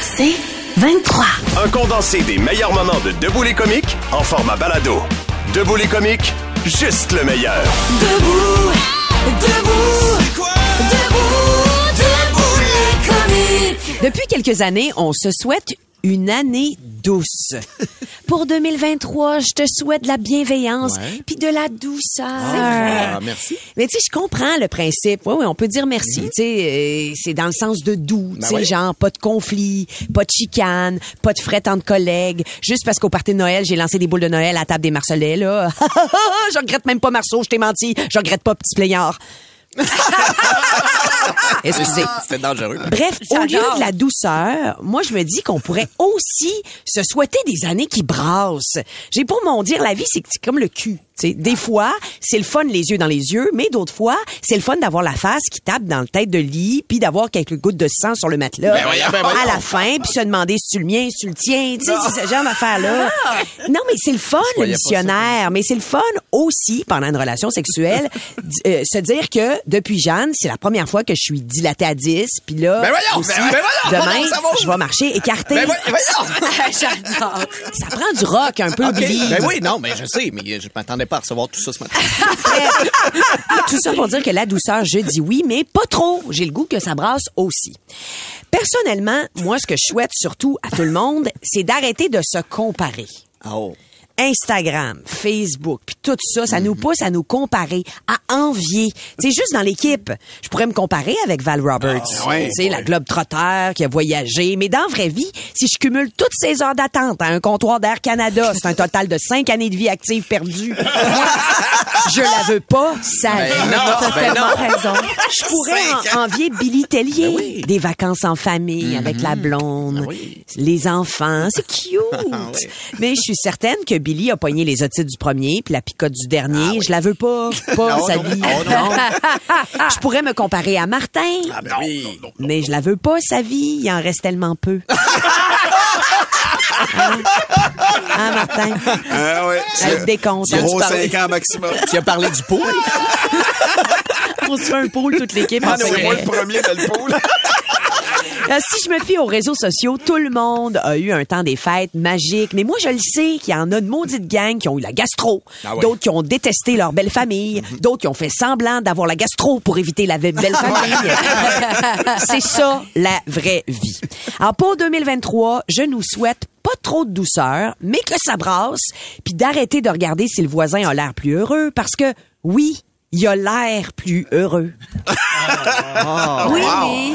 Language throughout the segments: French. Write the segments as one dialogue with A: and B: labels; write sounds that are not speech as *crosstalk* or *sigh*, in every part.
A: C'est 23.
B: Un condensé des meilleurs moments de Debout les comiques en format balado. Debout les comiques, juste le meilleur.
A: Debout, debout, debout, debout les comiques.
C: Depuis quelques années, on se souhaite une année douce. *laughs* Pour 2023, je te souhaite de la bienveillance puis de la douceur.
D: Ah, merci.
C: Mais tu sais, je comprends le principe. Oui, oui, on peut dire merci. Tu sais, euh, c'est dans le sens de doux. tu sais, genre pas de conflit, pas de chicane, pas de fret entre collègues. Juste parce qu'au party de Noël, j'ai lancé des boules de Noël à la table des Marcelets, là. *laughs* je regrette même pas Marceau, je t'ai menti. Je regrette pas Petit Plaignard. *laughs* Excusez.
D: C'était dangereux.
C: Bref, au lieu de la douceur, moi, je me dis qu'on pourrait aussi se souhaiter des années qui brassent. J'ai pour mon dire, la vie, c'est c'est comme le cul. Des fois, c'est le fun les yeux dans les yeux, mais d'autres fois, c'est le fun d'avoir la face qui tape dans le tête de lit, puis d'avoir quelques gouttes de sang sur le matelas
D: Ben voyons, ben voyons.
C: à la fin, puis se demander si tu le mien, si tu le tiens. Tu sais, c'est ce genre d'affaire-là. Non, mais c'est le fun, le missionnaire. Mais c'est le fun aussi, pendant une relation sexuelle, euh, se dire que depuis Jeanne, c'est la première fois que je suis dilatée à 10, puis là,
D: Ben voyons,
C: aussi,
D: ben voyons,
C: demain, je vais marcher écarté.
D: Ben voyons, voyons. *laughs*
E: J'adore.
C: Ça prend du rock un peu,
D: OK.
C: Billy.
D: Ben oui, non, mais je sais, mais je m'attendais pas à recevoir tout ça ce matin. *laughs*
C: Tout ça pour dire que la douceur, je dis oui, mais pas trop. J'ai le goût que ça brasse aussi. Personnellement, moi, ce que je souhaite surtout à tout le monde, c'est d'arrêter de se comparer.
D: Oh.
C: Instagram, Facebook, puis tout ça, ça nous pousse à nous comparer, à envier. C'est juste dans l'équipe. Je pourrais me comparer avec Val Roberts,
D: ouais.
C: tu sais, la globe trotteur qui a voyagé. Mais dans la vraie vie, si je cumule toutes ces heures d'attente à un comptoir d'Air Canada, c'est un total de cinq années de vie active perdues. Je la veux pas, ça
D: Ben non, ben non.
C: raison. Je pourrais en- envier Billy Tellier,
D: Ben oui.
C: des vacances en famille avec la blonde,
D: Ben oui.
C: les enfants, c'est cute. *laughs*
D: Ah oui.
C: Mais je suis certaine que Billy a pogné les otites du premier puis la picote du dernier. Je la veux pas, *laughs* pas
D: Non,
C: sa
D: non.
C: vie.
D: Non. *laughs*
C: je pourrais me comparer à Martin,
D: Ah ben oui.
C: mais je la veux pas sa vie. Il en reste tellement peu. hein? *laughs* Hein, Hein, Martin?
F: Ah ouais.
C: Elle décompte. Hein, tu
F: cinq ans maximum.
D: Tu as parlé du pot?
C: On se fait un pôle toute l'équipe.
F: Ah,
C: secret.
F: moi le premier dans le pool.
C: Euh, si je me fie aux réseaux sociaux, tout le monde a eu un temps des fêtes magique. Mais moi, je le sais qu'il y en a de maudites gangs qui ont eu la gastro,
D: Ah ouais.
C: d'autres qui ont détesté leur belle famille, d'autres qui ont fait semblant d'avoir la gastro pour éviter la belle *laughs* famille. C'est ça, la vraie vie. Alors, pour 2023, je nous souhaite pas trop de douceur, mais que ça brasse, puis d'arrêter de regarder si le voisin a l'air plus heureux, parce que, oui, il a l'air plus heureux.
E: Oui, oui.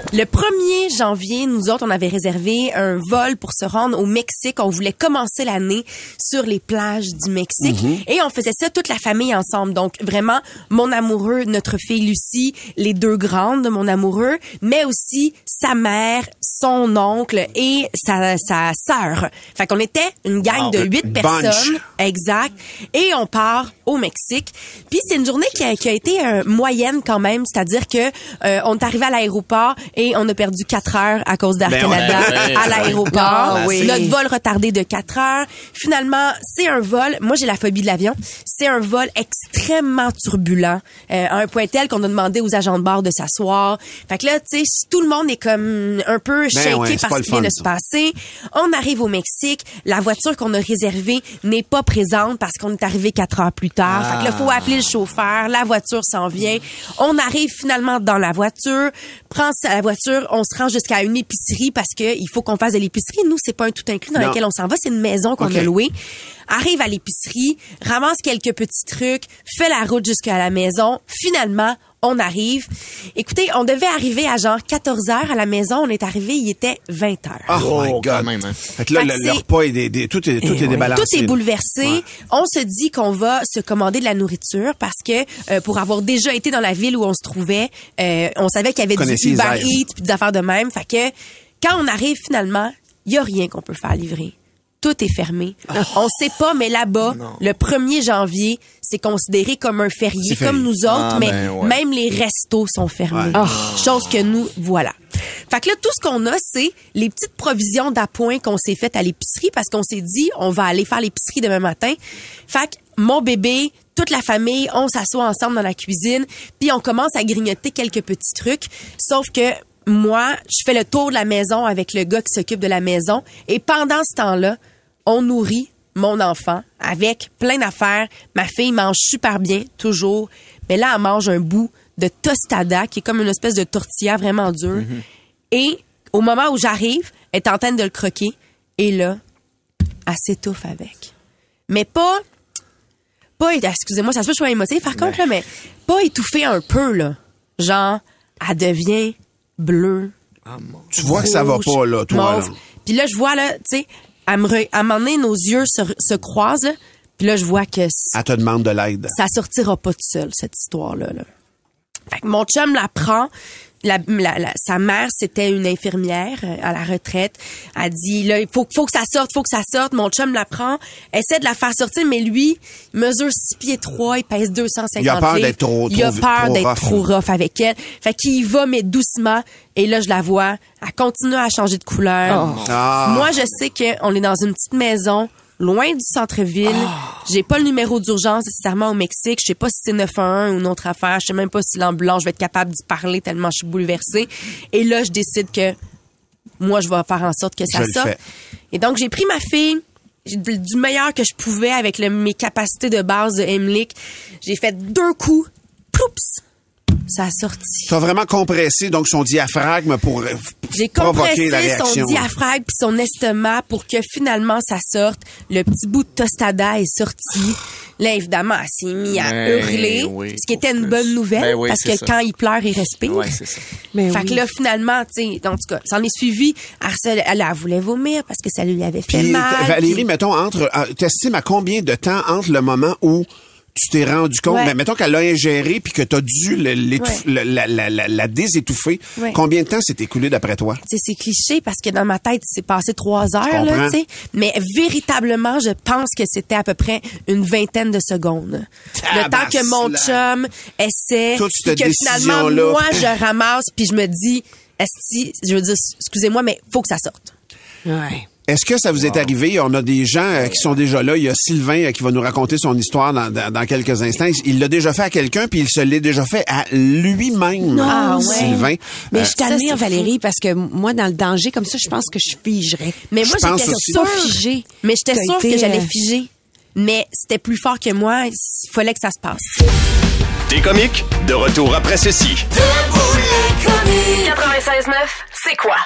E: Le 1er janvier, nous autres, on avait réservé un vol pour se rendre au Mexique. On voulait commencer l'année sur les plages du Mexique. Et on faisait ça toute la famille ensemble. Donc, vraiment, mon amoureux, notre fille Lucie, les deux grandes de mon amoureux, mais aussi sa mère, son oncle et sa, sa sœur. Fait qu'on était une gang de huit personnes. Exact. Et on part au Mexique. Puis c'est une journée qui a, qui a été euh, moyenne quand même, c'est-à-dire que euh, on est arrivé à l'aéroport et on a perdu quatre heures à cause d'Air
D: Ben
E: Canada *laughs*
D: ouais,
E: à
D: ouais,
E: l'aéroport.
C: Ah oui.
E: Notre vol retardé de quatre heures. Finalement, c'est un vol. Moi, j'ai la phobie de l'avion. C'est un vol extrêmement turbulent, euh, à un point tel qu'on a demandé aux agents de bord de s'asseoir. Fait que là, tu sais, tout le monde est comme un peu shaké
F: ouais, c'est pas
E: parce
F: le
E: qu'il vient de se passer. On arrive au Mexique. La voiture qu'on a réservée n'est pas présente parce qu'on est arrivé quatre heures plus tard. Fait que là, faut appeler le chauffeur. La voiture s'en vient. On arrive finalement dans la voiture, prend la voiture voiture, on se rend jusqu'à une épicerie parce que il faut qu'on fasse de l'épicerie. Nous, c'est pas un tout inclus dans
G: Non.
E: lequel on s'en va, c'est une maison qu'on a louée. Arrive à l'épicerie, ramasse quelques petits trucs, fait la route jusqu'à la maison. Finalement, on arrive. Écoutez, on devait arriver à genre 14 heures à la maison. On est arrivé, il était 20 heures.
G: Oh, my God.
D: quand même, hein.
G: Fait que là,
E: Fait
G: le, repas est, des- des- tout est, tout est
C: Eh oui.
G: débalancé.
E: Tout est bouleversé.
G: Ouais.
E: On se dit qu'on va se commander de la nourriture parce que euh, pour avoir déjà été dans la ville où on se trouvait, euh, on savait qu'il y avait
G: Connaissez
E: du Uber. Eats puis des affaires de même. Fait que quand on arrive finalement, il y a rien qu'on peut faire livrer. Tout est fermé. On sait pas, mais là-bas, le 1er janvier, c'est considéré comme un férié, comme nous autres,
D: Ah,
E: mais
D: ben ouais.
E: même les restos sont fermés.
G: Ouais.
E: Chose que nous, voilà. Fait que là, tout ce qu'on a, c'est les petites provisions d'appoint qu'on s'est faites à l'épicerie parce qu'on s'est dit, on va aller faire l'épicerie demain matin. Fait que mon bébé, toute la famille, on s'assoit ensemble dans la cuisine, puis on commence à grignoter quelques petits trucs. Sauf que moi, je fais le tour de la maison avec le gars qui s'occupe de la maison. Et pendant ce temps-là, on nourrit mon enfant avec plein d'affaires. Ma fille mange super bien, toujours. Mais là, elle mange un bout de tostada, qui est comme une espèce de tortilla vraiment dure. Et au moment où j'arrive, elle est en train de le croquer. Et là, elle s'étouffe avec. Mais pas... Pas, excusez-moi, ça se peut que je sois émotive, par contre, là, mais pas étouffée un peu, là. Genre, elle devient bleue,
G: Tu vois que ça va pas, là, toi.
E: mauve.
G: là.
E: Puis là, je vois, là, tu sais, à me re- à un moment donné, nos yeux se, se croisent, là. Puis là, je vois que
G: Elle te demande de l'aide.
E: ça sortira pas tout seul, cette histoire-là. Là. Fait que mon chum la prend. La, la- la- sa mère, c'était une infirmière euh, à la retraite. Elle dit, là, il faut, faut que ça sorte, faut que ça sorte. Mon chum la prend, essaie de la faire sortir, mais lui, il mesure 6 pieds 3, il pèse 250
G: Il a peur d'être trop-
E: Il a
G: trop-
E: peur
G: trop
E: d'être trop rough avec elle. Fait qu'il y va, mais doucement. Et là, je la vois. Elle continue à changer de couleur.
G: Ah.
E: Moi, je sais qu'on est dans une petite maison, loin du centre-ville. J'ai pas le numéro d'urgence nécessairement au Mexique. Je sais pas si c'est 911 ou une autre affaire. Je sais même pas si l'ambulance, je vais être capable d'y parler tellement je suis bouleversée. Et là, je décide que moi, je vais faire en sorte que ça
G: Je
E: sorte. Et donc, j'ai pris ma fille du meilleur que je pouvais avec le- mes capacités de base de Emlich. J'ai fait deux coups. Ploups! Ça a sorti.
G: Tu as vraiment compressé donc son diaphragme pour euh,
E: J'ai
G: provoquer
E: compressé
G: la
E: son diaphragme puis son estomac pour que finalement ça sorte. Le petit bout de tostada est sorti. Là, évidemment, elle s'est mise à
D: Ben
E: hurler,
D: oui,
E: ce qui était une bonne nouvelle
D: Ben oui,
E: parce que
D: ça.
E: quand il pleure, il respire.
D: Ouais, c'est ça.
C: Mais
E: fait
C: oui.
E: que là, finalement, tu sais, en tout cas, ça en est suivi. Elle, elle, elle voulait vomir parce que ça lui avait fait
G: Puis,
E: mal.
G: Valérie,
E: puis-
G: mettons, entre, euh, t'estimes à combien de temps entre le moment où tu t'es rendu compte,
E: Ouais.
G: ben, mettons qu'elle l'a ingéré puis que tu as dû le- le- la, la, la, la désétouffer.
E: Ouais.
G: Combien de temps s'est écoulé d'après toi?
E: C'est cliché parce que dans ma tête, c'est passé trois heures, là. Mais véritablement, je pense que c'était à peu près une vingtaine de secondes. Le temps que mon chum essaie, que finalement, moi, je ramasse, puis je me dis, esti, je veux dire, excusez-moi, mais faut que ça sorte.
C: Ouais.
G: Est-ce que ça vous est arrivé? On a des gens euh, qui sont déjà là. Il y a Sylvain euh, qui va nous raconter son histoire dans, dans- dans quelques instants. Il l'a déjà fait à quelqu'un, puis il se l'est déjà fait à lui-même,
E: Ah ouais.
G: Sylvain.
C: Mais
G: Euh,
C: je
E: Ça,
C: t'admire, Valérie, parce que moi, dans le danger comme ça, je pense que je figerais.
E: Mais moi, j'étais sûre,
C: figée.
E: mais j'étais sûre
C: été,
E: que j'allais
C: euh,
E: figer. Mais c'était plus fort que moi. Il fallait que ça se passe.
B: Des comiques, de retour après ceci.
A: 96.9, c'est quoi?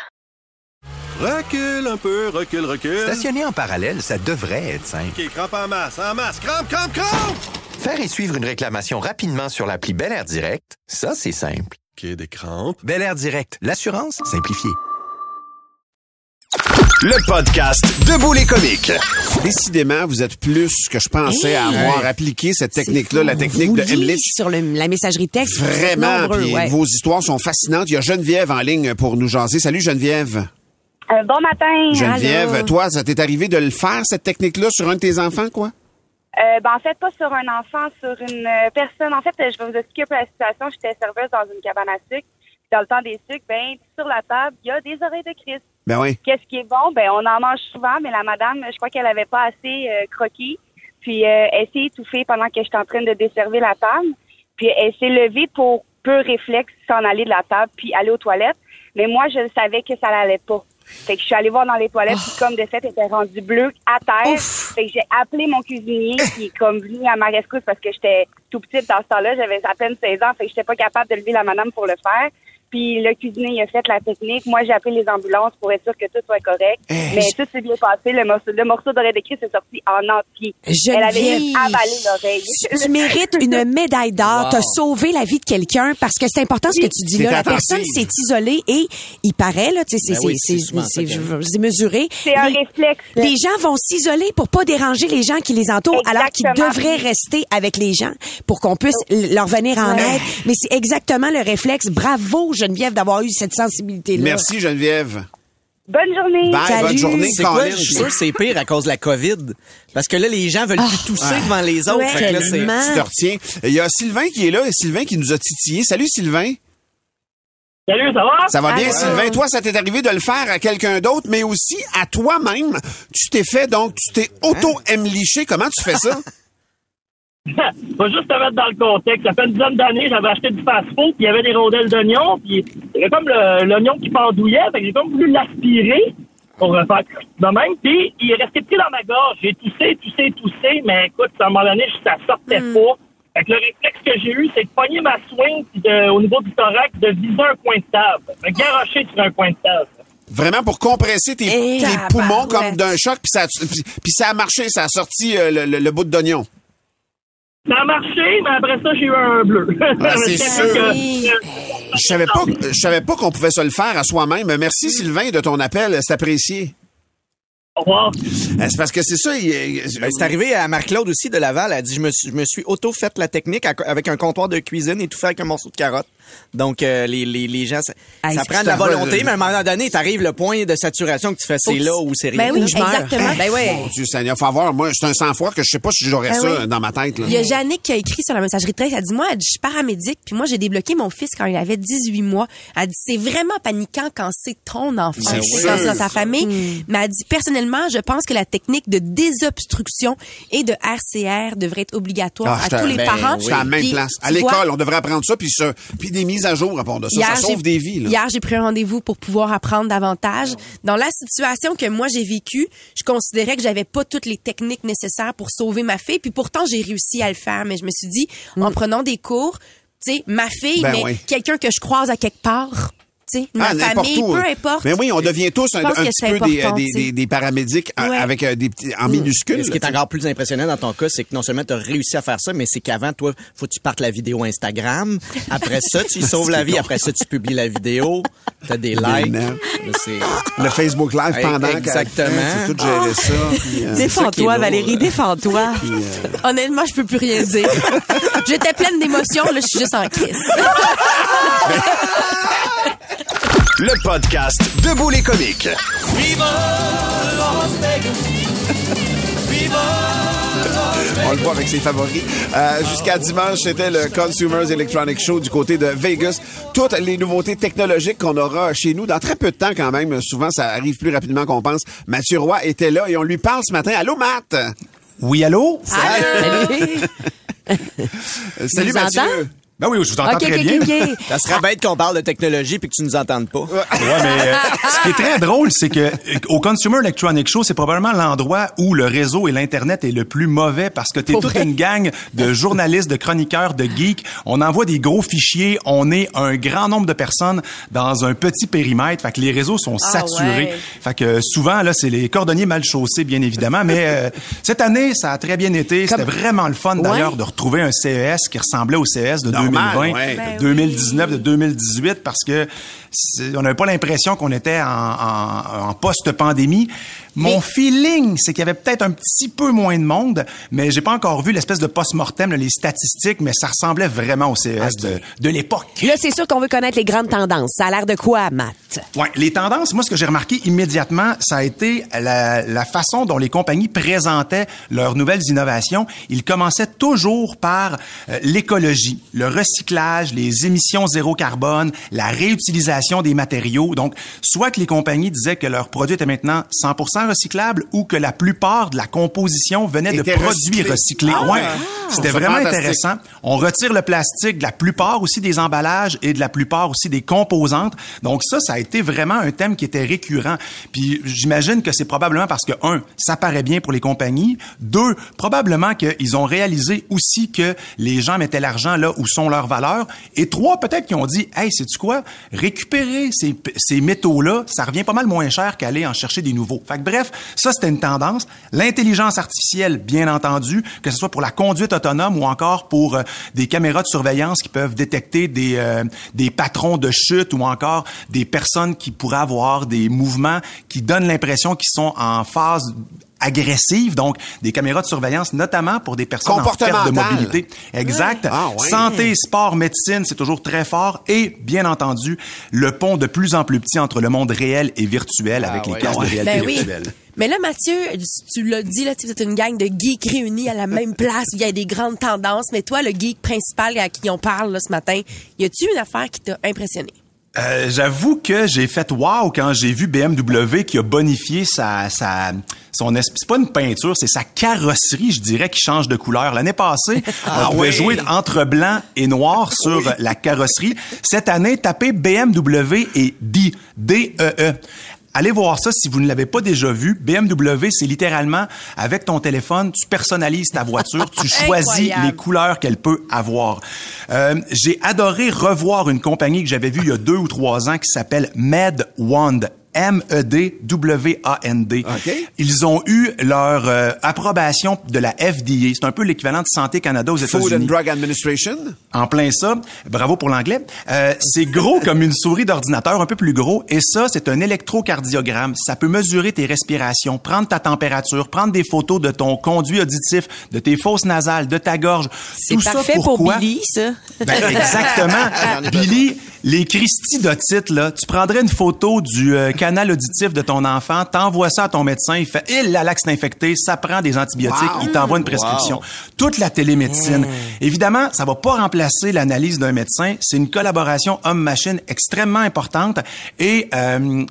F: Recule un peu, recule, recule.
H: Stationner en parallèle, ça devrait être simple.
F: OK, crampe en masse, en masse. Crampe, crampe, crampe!
H: Faire et suivre une réclamation rapidement sur l'appli Bel Air Direct, ça, c'est simple.
F: OK, des crampes.
H: Bel Air Direct, l'assurance simplifiée.
B: Le podcast Debout les comiques.
G: Décidément, vous êtes plus que je pensais à avoir appliqué cette technique-là, la technique
C: Vous
G: de Emlich.
C: sur le- la messagerie texte.
G: Vraiment,
C: nombreux,
G: puis
C: ouais.
G: vos histoires sont fascinantes. Il y a Geneviève en ligne pour nous jaser. Salut Geneviève.
I: Euh, bon matin.
G: Geneviève,
E: Allô?
G: toi, ça t'est arrivé de le faire, cette technique-là, sur un de tes enfants, quoi?
I: Euh, ben, en fait, pas sur un enfant, sur une euh, personne. En fait, je vais vous expliquer un peu la situation. J'étais serveuse dans une cabane à sucre. Dans le temps des sucres, ben, sur la table, il y a des oreilles de Christ.
G: Ben oui.
I: Qu'est-ce qui est bon? Ben, on en mange souvent, mais la madame, je crois qu'elle avait pas assez euh, croqué. Puis, elle s'est étouffée pendant que j'étais en train de desservir la table. Puis, elle s'est levée pour peu réflexe s'en aller de la table puis aller aux toilettes. Mais moi, je savais que ça l'allait pas. Fait que je suis allée voir dans les toilettes, puis comme de fait, elle était rendue bleue à terre. Fait que j'ai appelé mon cuisinier, qui est comme venu à ma rescousse parce que j'étais tout petite dans ce temps-là. J'avais à peine 16 ans, fait que j'étais pas capable de lever la madame pour le faire. Puis le cuisinier il a fait la technique. Moi, j'ai appelé les ambulances pour être sûr que tout soit correct.
C: Eh,
I: Mais
C: je-
I: tout s'est bien passé. Le morceau, le morceau d'oreille de Christ est sorti en entier. Elle avait
C: Geneviève,
I: juste avalé l'oreille.
C: tu, tu mérites une médaille d'or.
D: Wow.
C: T'as sauvé la vie de quelqu'un parce que c'est important ce que tu dis là. La
G: attentive.
C: personne s'est isolée et il paraît, là, tu sais, c'est,
D: Ben
C: mesuré.
I: C'est un réflexe.
C: Les gens vont s'isoler pour pas déranger les gens qui les entourent, alors qu'ils devraient rester avec les gens pour qu'on puisse l- leur venir en aide. Mais c'est exactement le réflexe. Bravo, Geneviève, d'avoir eu cette sensibilité-là.
G: Merci, Geneviève.
I: Bonne journée.
G: Bye,
C: Salut.
G: bonne journée,
D: C'est quoi? Je suis sûr que c'est pire à cause de la COVID? Parce que là, les gens veulent plus tousser devant les autres.
C: ouais,
D: Fait que là.
G: Tu te retiens. Il y a Sylvain qui est là, et Sylvain qui nous a titillé. Salut, Sylvain.
J: Salut, ça va?
G: Ça va bien,
C: Allô?
G: Sylvain? Toi, ça t'est arrivé de le faire à quelqu'un d'autre, mais aussi à toi-même. Tu t'es fait, donc, tu t'es auto-emliché. Comment tu fais ça? *laughs*
J: Faut juste te mettre dans le contexte. Ça fait une dizaine d'années, j'avais acheté du fast-food, puis il y avait des rondelles d'oignon, puis il y avait comme l'oignon qui pendouillait, fait que j'ai comme voulu l'aspirer pour euh, faire de même, puis il est resté pris dans ma gorge. J'ai toussé, toussé, toussé, mais écoute, à un moment donné, ça sortait pas. Fait que le réflexe que j'ai eu, c'est de pogner ma swing, puis de- au niveau du thorax, de viser un coin de table. Me garocher sur un coin de table.
G: Vraiment pour compresser tes,
C: Eh,
G: tes poumons comme d'un choc, puis ça, a- puis, puis ça a marché, ça a sorti euh, le, le- le bout d'oignon.
J: Ça a marché, mais après ça, j'ai eu un bleu. *laughs*
G: Ah, c'est sûr.
J: que-
G: Je savais pas, je savais pas qu'on pouvait se le faire à soi-même. Merci, Sylvain, de ton appel. C'est apprécié.
J: Au revoir.
G: Euh, C'est parce que c'est ça. il-
D: Ben, c'est arrivé à Marc-Claude aussi de Laval. Elle a dit, je me suis, je me suis auto-fait la technique avec un comptoir de cuisine et tout fait avec un morceau de carotte. Donc, euh, les, les, les gens, ça,
C: Hey,
D: ça prend de la volonté, mais à un moment donné, t'arrives le point de saturation que tu fais, c'est là où c'est
C: Ben
D: rien.
C: oui,
D: là.
C: je meurs.
E: Exactement.
C: Ben ouais.
G: Mon Dieu Seigneur, faut avoir. Moi, c'est un sang-froid que je sais pas si j'aurais
E: Ben
G: ça
E: oui.
G: dans ma tête. Là.
E: Il y a Jannick qui a écrit sur la messagerie de texte. Elle dit, moi, elle dit, je suis paramédic, puis moi, j'ai débloqué mon fils quand il avait 18 mois. Elle dit, c'est vraiment paniquant quand c'est ton enfant, quand c'est dans ta famille. Mais elle dit, personnellement, je pense que la technique de désobstruction et de RCR devrait être obligatoire
G: Ah,
E: à tous les
D: ben
E: parents.
D: oui.
G: C'est à la même
E: Puis,
G: place. À l'école, on devrait apprendre ça, puis ça, puis des mises à jour à part de ça. ça
E: j'ai-
G: sauve des vies. Là.
E: Hier, j'ai pris un rendez-vous pour pouvoir apprendre davantage. Dans la situation que moi j'ai vécue, je considérais que j'avais pas toutes les techniques nécessaires pour sauver ma fille, puis pourtant j'ai réussi à le faire. Mais je me suis dit, en prenant des cours, tu sais, ma fille,
G: Mm. Ben
E: mais
G: oui.
E: quelqu'un que je croise à quelque part, sais, ma
G: Ah, n'importe
E: famille,
G: où.
E: peu importe.
G: Mais oui, on devient tous un, petit peu des, paramédics euh,
E: Ouais.
G: avec euh, des petits, en minuscules.
D: Ce qui est encore plus impressionnant dans ton cas, c'est que non seulement tu as réussi à faire ça, mais c'est qu'avant, toi, faut que tu partes la vidéo Instagram. Après ça, tu *laughs* sauves la vie. Après ça, tu publies la vidéo. Tu as des likes.
G: Le Facebook Live pendant
D: exactement.
G: fait, c'est tout gérer ça. euh, *laughs*
C: Défends-toi. Valérie, défends-toi. *laughs*
E: Honnêtement, je peux plus rien dire. J'étais pleine d'émotions, là, je suis juste en crise.
B: Le podcast Debout les comiques.
G: On le voit avec ses favoris. Euh, Jusqu'à dimanche, c'était le Consumers Electronic Show du côté de Vegas. Toutes les nouveautés technologiques qu'on aura chez nous dans très peu de temps quand même. Souvent, ça arrive plus rapidement qu'on pense. Mathieu Roy était là et on lui parle ce matin. Allô, Matt?
K: Oui, allô?
C: Salut. *laughs*
G: Salut, Mathieu.
K: Ben oui, je vous entends
C: OK,
K: très
C: OK,
K: bien.
C: OK. *laughs*
D: Ça serait bête qu'on parle de technologie puis que tu nous entendes pas.
K: Ouais, *laughs* mais euh, *laughs* ce qui est très drôle, c'est que euh, au Consumer Electronic Show, c'est probablement l'endroit où le réseau et l'internet est le plus mauvais parce que t'es
C: Pour
K: toute
C: vrai.
K: une gang de journalistes, de chroniqueurs, de geeks. On envoie des gros fichiers. On est un grand nombre de personnes dans un petit périmètre. Fait que les réseaux sont
E: Ah
K: saturés.
E: ouais.
K: Fait que euh, souvent là, c'est les cordonniers mal chaussés, bien évidemment. Mais euh, cette année, ça a très bien été. C'était vraiment le fun d'ailleurs
C: Ouais.
K: de retrouver un CES qui ressemblait au CES de
G: Normal,
K: 2020
G: ouais.
E: Ben
K: de 2019, de 2018, parce que on n'avait pas l'impression qu'on était en, en- en post-pandémie. Mon feeling, c'est qu'il y avait peut-être un petit peu moins de monde, mais j'ai pas encore vu l'espèce de post-mortem, les statistiques, mais ça ressemblait vraiment au CES de, de l'époque.
C: Là, c'est sûr qu'on veut connaître les grandes tendances. Ça a l'air de quoi, Matt?
K: Ouais, les tendances, moi, ce que j'ai remarqué immédiatement, ça a été la, la façon dont les compagnies présentaient leurs nouvelles innovations. Ils commençaient toujours par euh, l'écologie, le recyclage, les émissions zéro carbone, la réutilisation des matériaux. Donc, soit que les compagnies disaient que leurs produits étaient maintenant 100% 100% recyclable ou que la plupart de la composition venait de produits
G: recyclé.
K: recyclés.
G: Ah
K: Ouais.
G: ouais.
K: C'était
G: C'est
K: vraiment intéressant. On retire le plastique de la plupart aussi des emballages et de la plupart aussi des composantes. Donc ça, ça a été vraiment un thème qui était récurrent. Puis j'imagine que c'est probablement parce que, un, ça paraît bien pour les compagnies. Deux, probablement qu'ils ont réalisé aussi que les gens mettaient l'argent là où sont leurs valeurs. Et trois, peut-être qu'ils ont dit, hey, sais-tu quoi? Récupérer ces, ces métaux-là, ça revient pas mal moins cher qu'aller en chercher des nouveaux. Fait que bref, ça c'était une tendance. L'intelligence artificielle, bien entendu, que ce soit pour la conduite autonome ou encore pour euh, des caméras de surveillance qui peuvent détecter des, euh, des patrons de chute ou encore des personnes qui pourraient avoir des mouvements qui donnent l'impression qu'ils sont en phase agressive, donc des caméras de surveillance, notamment pour des personnes en perte de mobilité. Exact.
G: Ah, ouais.
K: Santé, sport, médecine, c'est toujours très fort. Et, bien entendu, le pont de plus en plus petit entre le monde réel et virtuel avec les casques de réalité
E: Ben oui.
K: virtuelle.
E: Mais là, Mathieu, tu l'as dit, là, êtes une gang de geeks réunis à la même place. Il y a des grandes tendances. Mais toi, le geek principal à qui on parle là, ce matin, y a-tu une affaire qui t'a impressionné?
K: Euh, J'avoue que j'ai fait wow quand j'ai vu BMW qui a bonifié sa, sa son es- c'est pas une peinture, c'est sa carrosserie, je dirais, qui change de couleur. L'année passée,
G: Ah
K: on pouvait
G: oui.
K: jouer entre blanc et noir sur la carrosserie. Cette année, tapez BMW et D, D-E-E. Allez voir ça si vous ne l'avez pas déjà vu. BMW, c'est littéralement avec ton téléphone, tu personnalises ta voiture, tu *laughs* choisis les couleurs qu'elle peut avoir. Euh, j'ai adoré revoir une compagnie que j'avais vue il y a deux ou trois ans qui s'appelle MedWand. E M-E-D-W-A-N-D.
G: OK.
K: Ils ont eu leur euh, approbation de la FDA. C'est un peu l'équivalent de Santé Canada aux
G: Food and
K: États-Unis.
G: Drug Administration?
K: En plein ça. Bravo pour l'anglais. Euh, c'est gros comme une souris d'ordinateur, un peu plus gros. Et ça, c'est un électrocardiogramme. Ça peut mesurer tes respirations, prendre ta température, prendre des photos de ton conduit auditif, de tes fosses nasales, de ta gorge.
C: C'est
K: Tout ça
C: parfait pour
K: pourquoi?
C: Billy, ça.
K: Ben, exactement. *laughs* Billy, les Christy d'otite, là, tu prendrais une photo du euh, canal auditif de ton enfant, t'envoies ça à ton médecin, il fait, il la laxe infecté, ça prend des antibiotiques,
G: Wow.
K: il t'envoie une prescription. Toute la télémédecine. Évidemment, ça va pas remplacer l'analyse d'un médecin, c'est une collaboration homme-machine extrêmement importante et euh,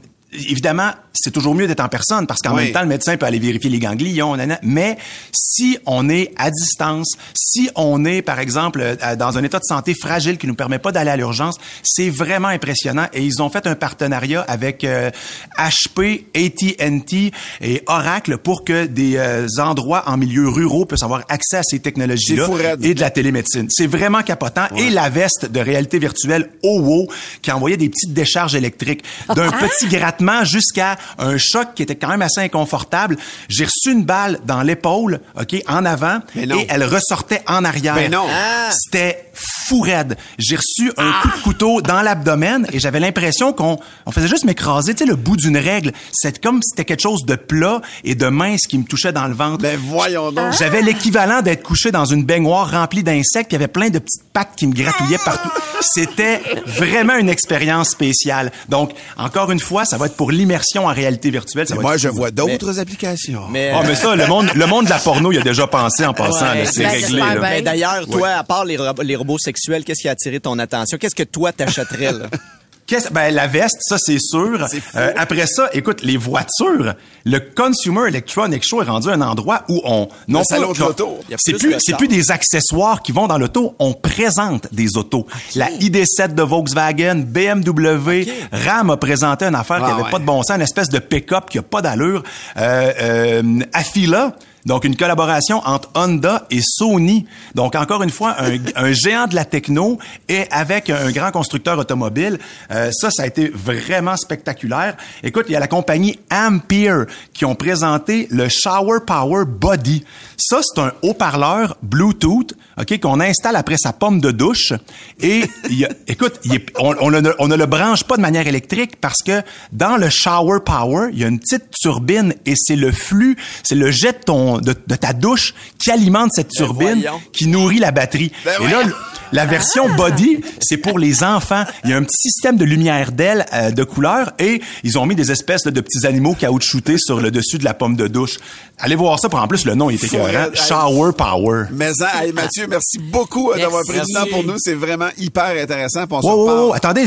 K: Évidemment, c'est toujours mieux d'être en personne parce qu'en
G: Oui.
K: même temps, le médecin peut aller vérifier les ganglions. nanana. Mais si on est à distance, si on est, par exemple, euh, dans un état de santé fragile qui nous permet pas d'aller à l'urgence, c'est vraiment impressionnant. Et ils ont fait un partenariat avec euh, HP, AT&T et Oracle pour que des euh, endroits en milieu ruraux puissent avoir accès à ces technologies-là et de la télémédecine. C'est vraiment capotant. Et la veste de réalité virtuelle OWO qui envoyait des petites décharges électriques d'un petit grattement jusqu'à un choc qui était quand même assez inconfortable. J'ai reçu une balle dans l'épaule, OK, en avant et elle ressortait en arrière.
G: Mais non.
K: C'était fou raide. J'ai reçu un coup de couteau dans l'abdomen et j'avais l'impression qu'on on faisait juste m'écraser, tu sais, le bout d'une règle. C'est comme si c'était quelque chose de plat et de mince qui me touchait dans le ventre.
G: Ben voyons donc.
K: J'avais l'équivalent d'être couché dans une baignoire remplie d'insectes. Il y avait plein de petites pattes qui me gratouillaient partout. C'était vraiment une expérience spéciale. Donc, encore une fois, ça va être pour l'immersion en réalité virtuelle. Ça
G: Mais
K: va
G: moi,
K: être
G: je
K: fou.
G: vois d'autres applications.
D: Mais,
K: Ah, mais ça, le monde, le monde de la porno, il a déjà pensé en passant.
D: Ouais,
K: c'est réglé. là.
D: Mais d'ailleurs, toi, à part les, ro- les robots sexuels, qu'est-ce qui a attiré ton attention? Qu'est-ce que toi t'achèterais, *laughs*
K: ben, la veste, ça, c'est sûr. Euh, après ça, écoute, les voitures, le Consumer Electronic Show est rendu un endroit où on... Non
G: Le salon de l'auto.
K: C'est
D: plus
K: c'est plus des accessoires qui vont dans l'auto, on présente des autos. La ID7 de Volkswagen, BMW, Ram a présenté une affaire qui
G: Ah
K: avait
G: ouais.
K: pas de bon sens, une espèce de pick-up qui a pas d'allure. Euh, euh, Afila, donc une collaboration entre Honda et Sony. Donc encore une fois, un, *laughs* un géant de la techno et avec un grand constructeur automobile. Euh, ça, ça a été vraiment spectaculaire. Écoute, il y a la compagnie Ampere qui ont présenté le Shower Power Body. Ça, c'est un haut-parleur Bluetooth, ok, qu'on installe après sa pomme de douche. Et il y a, *laughs* écoute, il est- on, on, ne, on ne le branche pas de manière électrique parce que dans le Shower Power, il y a une petite turbine et c'est le flux, c'est le jet de ton ton, de, de ta douche qui alimente cette turbine
D: voyons.
K: qui nourrit la batterie.
G: Ben
K: Et là,
G: voyons.
K: la version body, c'est pour les enfants. Il y a un petit système de lumière d'aile euh, de couleur et ils ont mis des espèces là, de petits animaux caoutchoutés sur le dessus de la pomme de douche. Allez voir ça. Pour en plus, le nom il était écœurant.
G: hey.
K: Shower Power.
G: Mais hey, Mathieu, merci beaucoup euh, d'avoir pris du temps pour nous. C'est vraiment hyper intéressant. on.
K: Attendez,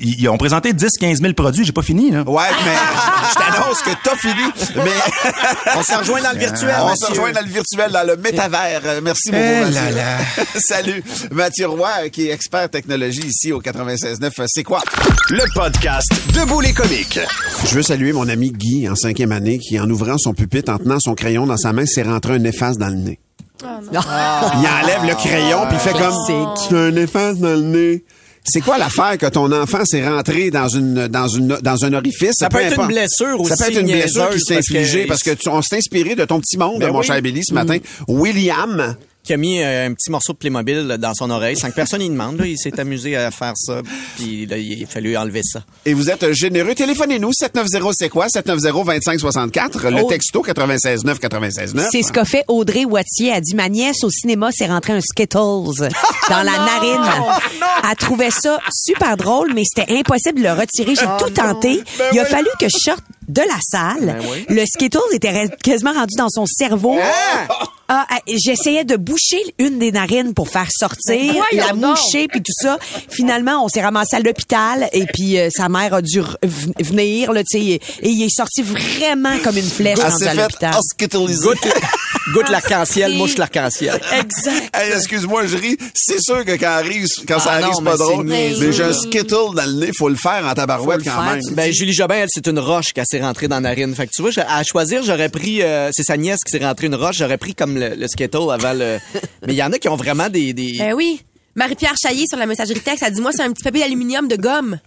K: ils ont présenté 10-15 000 produits. J'ai pas fini. Là.
G: Ouais, mais je t'annonce que t'as fini. Mais *laughs*
D: On se rejoint dans le virtuel,
G: on se rejoint dans le virtuel, dans le métavers. Euh, Merci beaucoup,
K: Eh
G: Mathieu.
K: là là. *laughs*
G: Salut, Mathieu Roy, qui est expert technologie ici au 96.9. Euh, C'est quoi?
B: Le podcast Debout les comiques.
G: Je veux saluer mon ami Guy, en cinquième année, qui, en ouvrant son pupitre, en tenant son crayon dans sa main, s'est rentré un efface dans le nez. Il enlève le crayon, puis il fait comme...
C: Classique.
G: Tu as un efface dans le nez. C'est quoi l'affaire que ton enfant s'est rentré dans une dans une dans un orifice?
D: Ça peut être une blessure
G: Ça peut
D: aussi
G: être une blessure qui s'est
D: parce que-
G: infligée parce que tu, on s'est inspiré de ton petit monde,
D: Ben
G: mon
D: oui.
G: cher Billy, ce matin. William.
D: Qui a mis euh, un petit morceau de Playmobil dans son oreille sans que personne y demande. Là. Il s'est amusé à faire ça. Puis là, il a fallu enlever ça.
G: Et vous êtes généreux. Téléphonez-nous, 790 c'est quoi? 790-2564. Le
C: Oh.
G: texto 969 969.
C: C'est ce qu'a fait Audrey Wattier. Elle dit, ma nièce au cinéma s'est rentrée un Skittles *laughs* dans la narine. Elle trouvait ça super drôle, mais c'était impossible de le retirer. J'ai tout tenté. Il a fallu que je sorte de la salle. Le Skittles était re- quasiment rendu dans son cerveau. Ah, ah, J'essayais de boucher une des narines pour faire sortir,
E: Mais
C: la moucher puis tout ça. Finalement, on s'est ramassé à l'hôpital et puis euh, sa mère a dû venir là, tu sais, et, il est sorti vraiment comme une flèche rendu
G: s'est
C: à l'hôpital.
D: Goûte, goûte l'arc-en-ciel, mouche l'arc-en-ciel.
C: Exact.
G: Hey, excuse-moi, je ris. C'est sûr que quand, arrive, quand ça
D: Ah
G: arrive,
D: non,
G: c'est pas drôle. Mais j'ai un skittle dans le nez, faut le faire en tabarouette quand
D: faire.
G: même.
D: Ben, Julie Jobin, elle, c'est une roche qui s'est rentrée dans la narine. Fait que tu vois, à choisir, j'aurais pris, euh, c'est sa nièce qui s'est rentrée une roche, j'aurais pris comme le, le Skittle avant le... *laughs* Mais il y en a qui ont vraiment des... des...
E: Ben oui. Marie-Pierre Chaillé sur la messagerie texte, elle dit moi c'est un petit papier d'aluminium de gomme.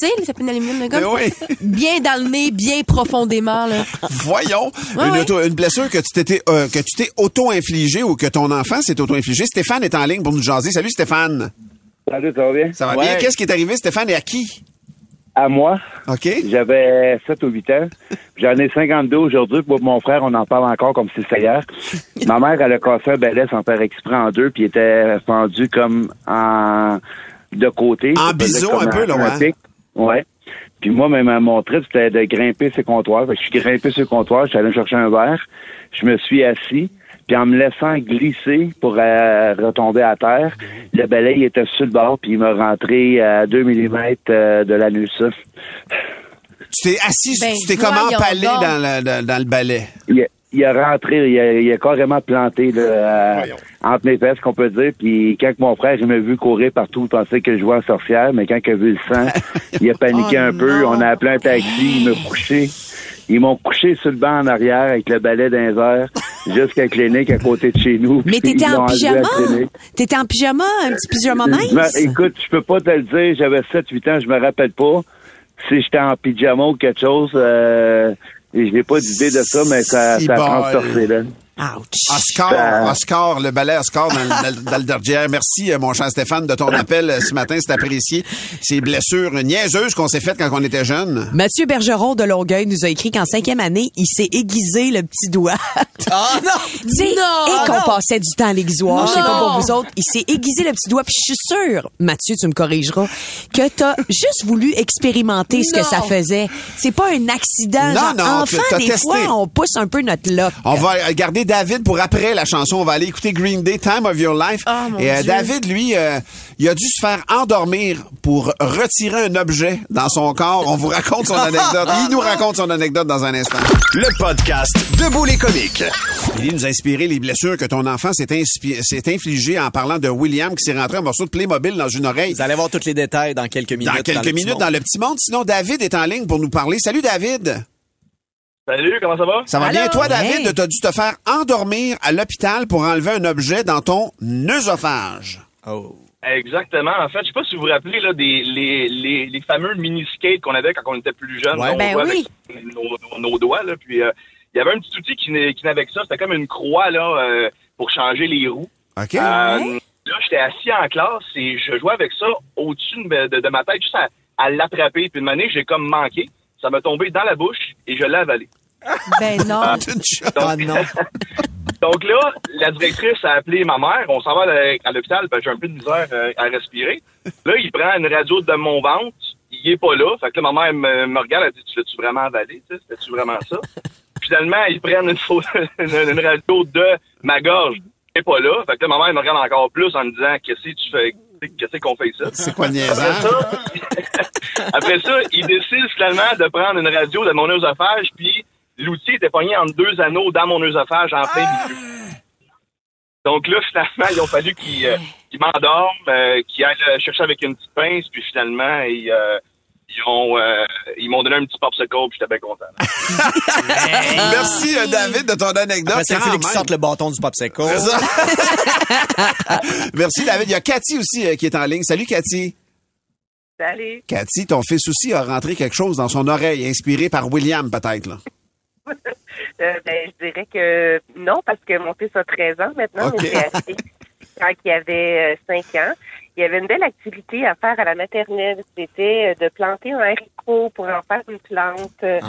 E: Tu sais, les papiers d'aluminium de gomme?
G: Ben oui. *laughs*
E: Bien dans le nez, bien profondément là.
G: Voyons,
E: Ouais,
G: une,
E: ouais.
G: auto- une blessure que tu t'étais euh, que tu t'es auto-infligée ou que ton enfant s'est auto-infligé. Stéphane est en ligne pour nous jaser. Salut Stéphane.
L: Salut, ça va bien?
G: Ça va
D: Ouais.
G: bien? Qu'est-ce qui est arrivé? Stéphane et à qui?
L: À moi,
G: OK.
L: j'avais 7 ou 8 ans. J'en ai 52 aujourd'hui. Pour mon frère, on en parle encore comme si c'était hier. *laughs* Ma mère, elle a cassé un balai sans faire exprès en deux, puis il était fendu comme en de côté.
G: En
L: comme
G: un peu, là, ouais.
L: pic. Ouais. Puis moi, même à mon trip, c'était de grimper sur le comptoir. Fait que je suis grimpé sur le comptoir, je suis allé chercher un verre. Je me suis assis. Puis en me laissant glisser pour euh, retomber à terre, le balai il était sur le bord, puis il m'a rentré à 2 mm de l'anus.
G: Tu t'es assis,
E: Ben,
G: tu t'es comment
E: voyons
G: empalé dans le, dans, dans le balai?
L: Il, a- il a rentré, il a, il a carrément planté là, euh, entre mes fesses, qu'on peut dire. Puis quand mon frère il m'a vu courir partout, il pensait que je jouais en sorcière, mais quand il a vu le sang, *laughs* il a paniqué
C: Oh
L: un peu. On a appelé un taxi, il m'a couché. Ils m'ont couché sur le banc en arrière avec le balai les airs *laughs* jusqu'à la clinique à côté de chez nous.
C: Mais t'étais en pyjama? T'étais en pyjama, un petit pyjama mince?
L: écoute, je peux pas te le dire. J'avais 7-8 ans, je me rappelle pas. Si j'étais en pyjama ou quelque chose, euh, et je n'ai pas d'idée de ça, mais ça, ça a
G: bol.
L: transpercé, là.
C: Ouch.
G: Oscar,
L: Ben-
G: Oscar, le balai Oscar dans, *laughs* le-. Merci, euh, mon cher Stéphane, de ton appel euh, ce matin. C'est apprécié. Ces blessures niaiseuses qu'on s'est faites quand on était jeune.
C: Mathieu Bergeron de Longueuil nous a écrit qu'en cinquième année, il s'est aiguisé le petit doigt. *laughs*
D: Ah non!
C: Tu sais,
E: Non!
C: et qu'on
D: non!
C: passait du temps à l'aiguisoir, je sais pas
E: Non!
C: pour vous autres, il s'est aiguisé le petit doigt, puis je suis sûre, Mathieu, tu me corrigeras, que t'as juste voulu expérimenter ce que
E: Non!
C: ça faisait. C'est pas un accident.
G: Non,
C: genre,
G: non,
C: enfant, des
G: testé.
C: fois, on pousse un peu notre lock.
G: On va garder David pour après la chanson. On va aller écouter Green Day, Time of Your Life.
E: Ah, mon
G: Et euh,
E: Dieu.
G: David, lui, euh, il a dû se faire endormir pour retirer un objet dans son corps. On vous raconte son *laughs* anecdote. Il nous raconte son anecdote dans un instant.
B: Le podcast Debout les comiques.
G: Il nous a inspiré les blessures que ton enfant s'est inspi- s'est infligé en parlant de William qui s'est rentré un morceau de Playmobil dans une oreille.
D: Vous allez voir tous les détails dans quelques minutes.
G: Dans quelques minutes dans le petit monde. Sinon, David est en ligne pour nous parler. Salut, David.
L: Salut, comment ça va?
G: Ça va bien? Toi, David,
C: Hey.
G: t'as dû te faire endormir à l'hôpital pour enlever un objet dans ton œsophage?
D: Oh.
M: Exactement. En fait, je sais pas si vous vous rappelez là, des, les, les, les fameux mini-skates qu'on avait quand on était plus jeune.
D: Ouais.
M: On
E: Ben
M: jouait
E: oui.
M: avec nos, nos- nos doigts. Là, puis euh, il y avait un petit outil qui, n'avait que ça. C'était comme une croix là, euh, pour changer les roues.
G: OK?
M: Euh, là, j'étais assis en classe et je jouais avec ça au-dessus de, de- de ma tête, juste à, à l'attraper. Puis une année, j'ai comme manqué. Ça m'a tombé dans la bouche et je l'ai avalé.
E: Ben non.
M: Ah,
D: Ah non. *laughs*
M: Donc là, la directrice a appelé ma mère. On s'en va à l'hôpital, ben, j'ai un peu de misère euh, à respirer. Là, il prend une radio de mon ventre. Il est pas là. Fait que là, ma mère me, me regarde, elle dit, tu l'as-tu vraiment avalé? C'était-tu vraiment ça? *laughs* Finalement, ils prennent une, photo- *laughs* une, une radio de ma gorge. Il est pas là. Fait que là, ma mère me regarde encore plus en me disant, qu'est-ce que tu fais? Qu'est-ce qu'on fait ça?
G: C'est quoi le
M: Après ça, *laughs* après ça, il décide finalement de prendre une radio de mon œsophage, puis l'outil était pogné entre deux anneaux dans mon œsophage en plein milieu. Donc là, finalement, il a fallu qu'il euh, m'endorme, euh, qu'il aille le chercher avec une petite pince, puis finalement, ils, euh, ils euh, ils m'ont donné un petit popsicle, puis j'étais bien content. *laughs*
G: Merci, euh, David, de ton anecdote.
D: C'est Félix qui sorte le bâton du popsicle.
G: C'est ça. *laughs* Merci, David. Il y a Cathy aussi euh, qui est en ligne. Salut, Cathy.
N: Salut.
G: Cathy, ton fils aussi a rentré quelque chose dans son oreille, inspiré par William, peut-être. là. *laughs*
N: Euh, ben, je dirais que non, parce que mon fils a 13 ans maintenant.
G: OK.
N: mais Quand il avait euh, 5 ans, il y avait une belle activité à faire à la maternelle. C'était euh, de planter un haricot pour en faire une plante. Euh,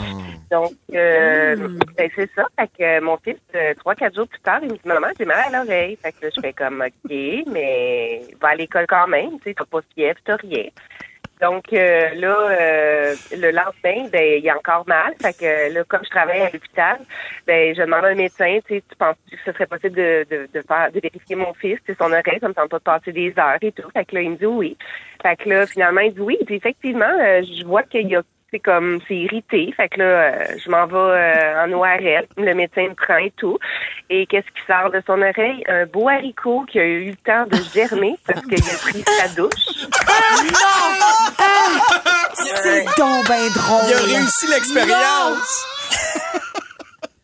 N: Donc, euh, ben, c'est ça. Fait que euh, mon fils, trois, quatre jours plus tard, il me dit, maman, j'ai mal à l'oreille. Fait que là, je fais comme, OK, mais va à l'école quand même. Tu sais, t'as pas de fièvre, t'as rien. Donc euh, là, euh, le lendemain, ben il y a encore mal. Fait que là, comme je travaille à l'hôpital, ben je demande à un médecin, tu sais, tu penses que ce serait possible de, de, de faire de vérifier mon fils, tu sais, son oreille, ça me tente pas de passer des heures et tout. Fait que là, il me dit oui. Fait que là, finalement, il dit oui. Puis effectivement, euh, je vois qu'il y a c'est comme c'est irrité. Fait que là, euh, je m'en vais euh, en ORL. Le médecin me prend et tout. Et qu'est-ce qui sort de son oreille? Un beau haricot qui a eu le temps de germer parce qu'il a pris sa douche. *laughs*
C: C'est donc ben drôle.
D: Il a réussi l'expérience.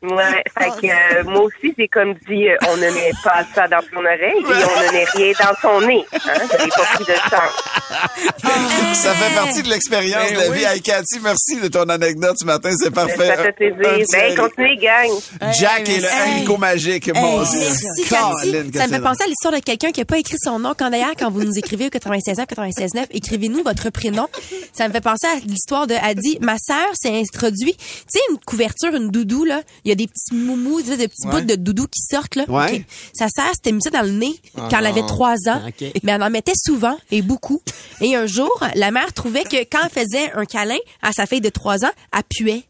N: Ouais, *laughs* fait que euh, moi aussi, j'ai comme dit, euh, on ne met pas ça dans son oreille et on ne met rien dans son nez. Hein? Pas pris de chance. *laughs*
G: Ça fait partie de l'expérience de la vie. Hey, Cathy, merci de ton anecdote ce matin. C'est parfait.
N: Ça fait plaisir. Ben, continuez, gang.
G: Jack et le haricot magique. Mon Dieu.
E: Merci, Cathy. Ça me fait penser à l'histoire de quelqu'un qui n'a pas écrit son nom. Quand d'ailleurs, quand vous nous écrivez au 96 96 9, écrivez-nous votre prénom. Ça me fait penser à l'histoire de, dit, ma sœur s'est introduit. Tu sais, une couverture, une doudou, là. Il y a des petits moumous, des petits
D: Ouais.
E: bouts de doudou qui sortent, là.
D: Ouais.
E: Ok. Sa sœur s'était mis ça dans le nez
D: Ah
E: quand elle avait
D: non.
E: trois ans.
D: Ok.
E: Mais elle en mettait souvent et beaucoup. Et un jour, la mère trouvait que quand elle faisait un câlin à sa fille de trois ans, elle puait.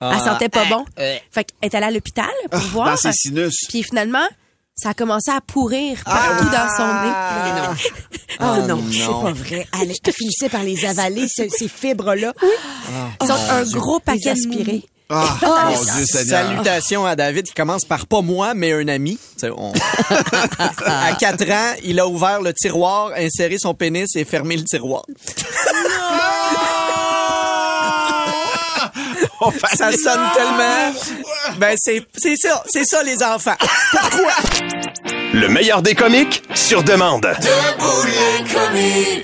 E: Elle
D: Ah.
E: sentait pas bon.
D: euh.
E: Fait qu'elle est allée à l'hôpital pour
G: Ah,
E: voir.
G: dans ses sinus.
E: Puis finalement, ça a commencé à pourrir partout dans son nez.
C: Oh
D: Oh
C: non,
D: non.
C: c'est pas vrai. Elle, je finissais par les avaler, ce- ces fibres-là.
E: Ils ont un gros paquet moumous.
G: Ah,
C: Ah,
G: mon Dieu Seigneur.
D: Salutations à David qui commence par pas moi, mais un ami. Tu sais, on- *laughs* à 4 ans, il a ouvert le tiroir, inséré son pénis et fermé le tiroir. ça sonne tellement. Ben, c'est, c'est ça, c'est ça, les enfants. Pourquoi?
B: Le meilleur des comiques sur demande.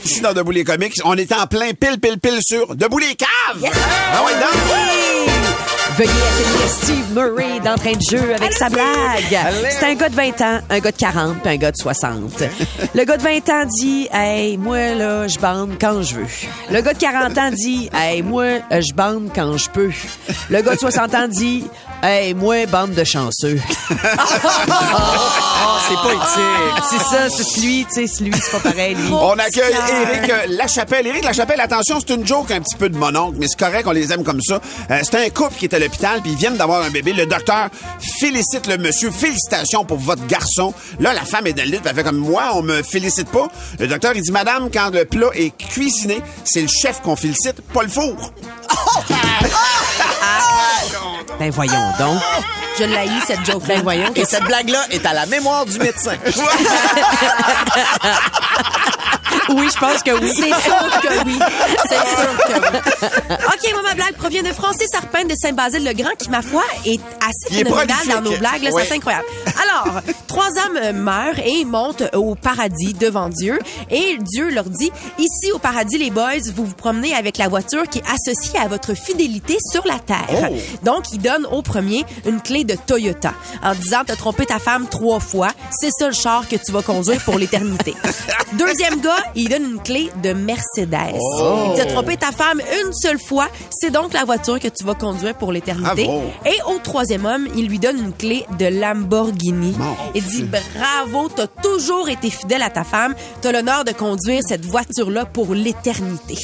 G: Ici dans Debout les comics, on est en plein pile, pile, pile sur Debout les caves. Ah ouais, donc.
C: Veuillez accueillir Steve Murray d'entrain de jeu avec sa blague. C'est un gars de 20 ans, un gars de 40 puis un gars de 60. *laughs* Le gars de 20 ans dit Hey, moi, là, je bande quand je veux. Le gars de 40 ans dit Hey, moi, je bande quand je peux. Le gars de 60 ans dit Hey, moi, bande de chanceux.
D: Ah, *laughs* c'est pas éthique.
C: C'est ça, c'est celui, tu sais, celui, c'est pas pareil, lui.
G: On accueille Éric euh, Lachapelle. Éric Lachapelle, attention, c'est une joke un petit peu de mon oncle, mais c'est correct, on les aime comme ça. Euh, c'est un couple qui est à l'hôpital, puis ils viennent d'avoir un bébé. Le docteur félicite le monsieur. Félicitations pour votre garçon. Là, la femme est dans le lit, puis elle fait comme moi, on me félicite pas. Le docteur, il dit, madame, quand le plat est cuisiné, c'est le chef qu'on félicite, pas le four. *laughs* *laughs*
C: Ben voyons donc.
E: Je l'ai cette joke
C: Ben voyons.
D: Et cette blague-là est à la mémoire du médecin. *laughs* *laughs*
C: Oui, je pense que oui.
E: C'est sûr que oui. C'est sûr que oui. OK, moi, ma blague provient de Francis Arpin de Saint-Basile-le-Grand qui, ma foi, est assez phénoménal dans nos blagues, là,
G: Oui.
E: c'est incroyable. Alors, trois hommes meurent et montent au paradis devant Dieu. Et Dieu leur dit, ici au paradis, les boys, vous vous promenez avec la voiture qui est associée à votre fidélité sur la terre.
A: Oh.
E: Donc, il donne au premier une clé de Toyota en disant, t'as trompé ta femme trois fois, c'est ça le char que tu vas conduire pour l'éternité. *laughs* Deuxième gars, il donne une clé de Mercedes.
A: Oh.
E: Il dit, t'as trompé ta femme une seule fois, c'est donc la voiture que tu vas conduire pour l'éternité. Et au troisième homme, il lui donne une clé de Lamborghini. Il dit bravo, t'as toujours été fidèle à ta femme, t'as l'honneur de conduire cette voiture-là pour l'éternité.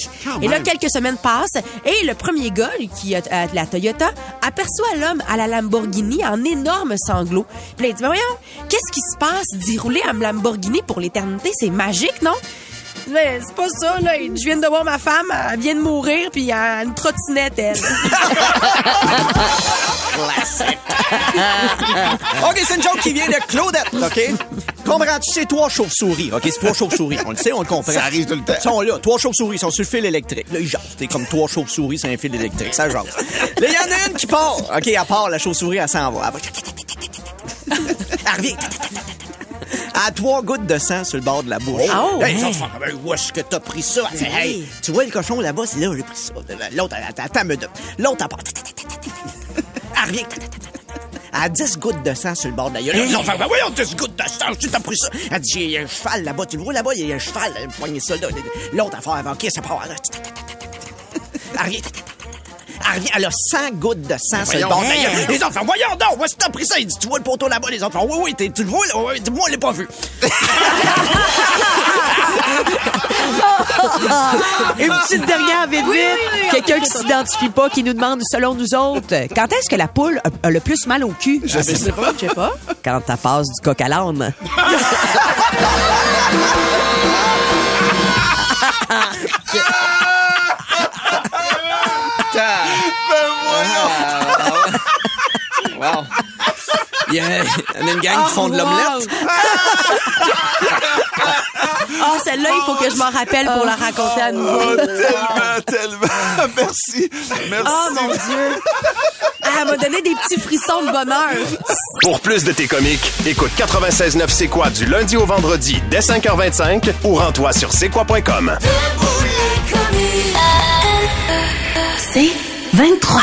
E: Et là, quelques semaines passent et le premier gars, lui, qui a a la Toyota, aperçoit l'homme à la Lamborghini en énorme sanglot. Puis là, il dit, Mais voyons, qu'est-ce qui se passe? D'y rouler en Lamborghini pour l'éternité? C'est magique, non? Mais c'est pas ça, là. Je viens de voir ma femme, elle vient de mourir, puis elle a une trottinette, elle.
D: OK, c'est une joke qui vient de Claudette, OK? Comprends-tu, c'est trois chauves-souris, OK? C'est trois chauves-souris. On le sait, on le comprend.
G: Ça arrive tout le temps.
D: Ils sont là, trois chauves-souris, ils sont sur le fil électrique. Là, ils jasent. C'est comme trois chauves-souris sur un fil électrique. Ça jase. Là, il y en a une qui part. OK, elle part, la chauve-souris, elle s'en va. Elle va- Elle revient. A trois gouttes de sang sur le bord de la bouche.
A: Oh,
D: Là, les autres font, Ben, où est-ce que t'as pris ça? Elle fait, hey, tu vois le cochon là-bas? C'est là où j'ai pris ça. L'autre, attends, me donne. L'autre, elle part. Elle revient. A 10 gouttes de sang sur le bord de la gueule. Ils ont fait, ben voyons, 10 gouttes de sang, tu t'as pris ça. Elle dit, il y a un cheval là-bas, tu le vois là-bas, il y a un cheval, poigné ça là. L'autre, fait, avant, OK, ça part. Elle revient. Elle revient, elle a 100 gouttes de sang sur le bord
A: Hey.
D: Les font, voyons donc, où est-ce que t'as pris ça? Il dit, tu vois le poteau là-bas? Les font, oui, oui, t'es- tu le vois, là? Oui, moi, on l'a pas vu. *laughs*
C: Une petite dernière vite vite.
E: Oui, oui, oui,
C: Quelqu'un qui s'identifie pas, qui nous demande, selon nous autres, quand est-ce que la poule a, a le plus mal au cul?
D: Je sais pas.
E: Je sais pas.
C: Quand elle passe du coq à l'âne. *laughs*
D: Wow. Il y, a, il y en a une gang qui font de l'omelette. *laughs*
E: Ah, celle-là, il faut que je m'en rappelle pour la raconter à nouveau.
G: Oh, tellement, tellement. *laughs* Merci. Merci.
E: Oh mon Dieu. Ah, elle m'a donné des petits frissons de bonheur.
B: Pour plus de tes comiques, écoute 96.9 C'est quoi du lundi au vendredi dès 5h25 ou rends-toi sur c'est quoi.com.
A: C'est 23.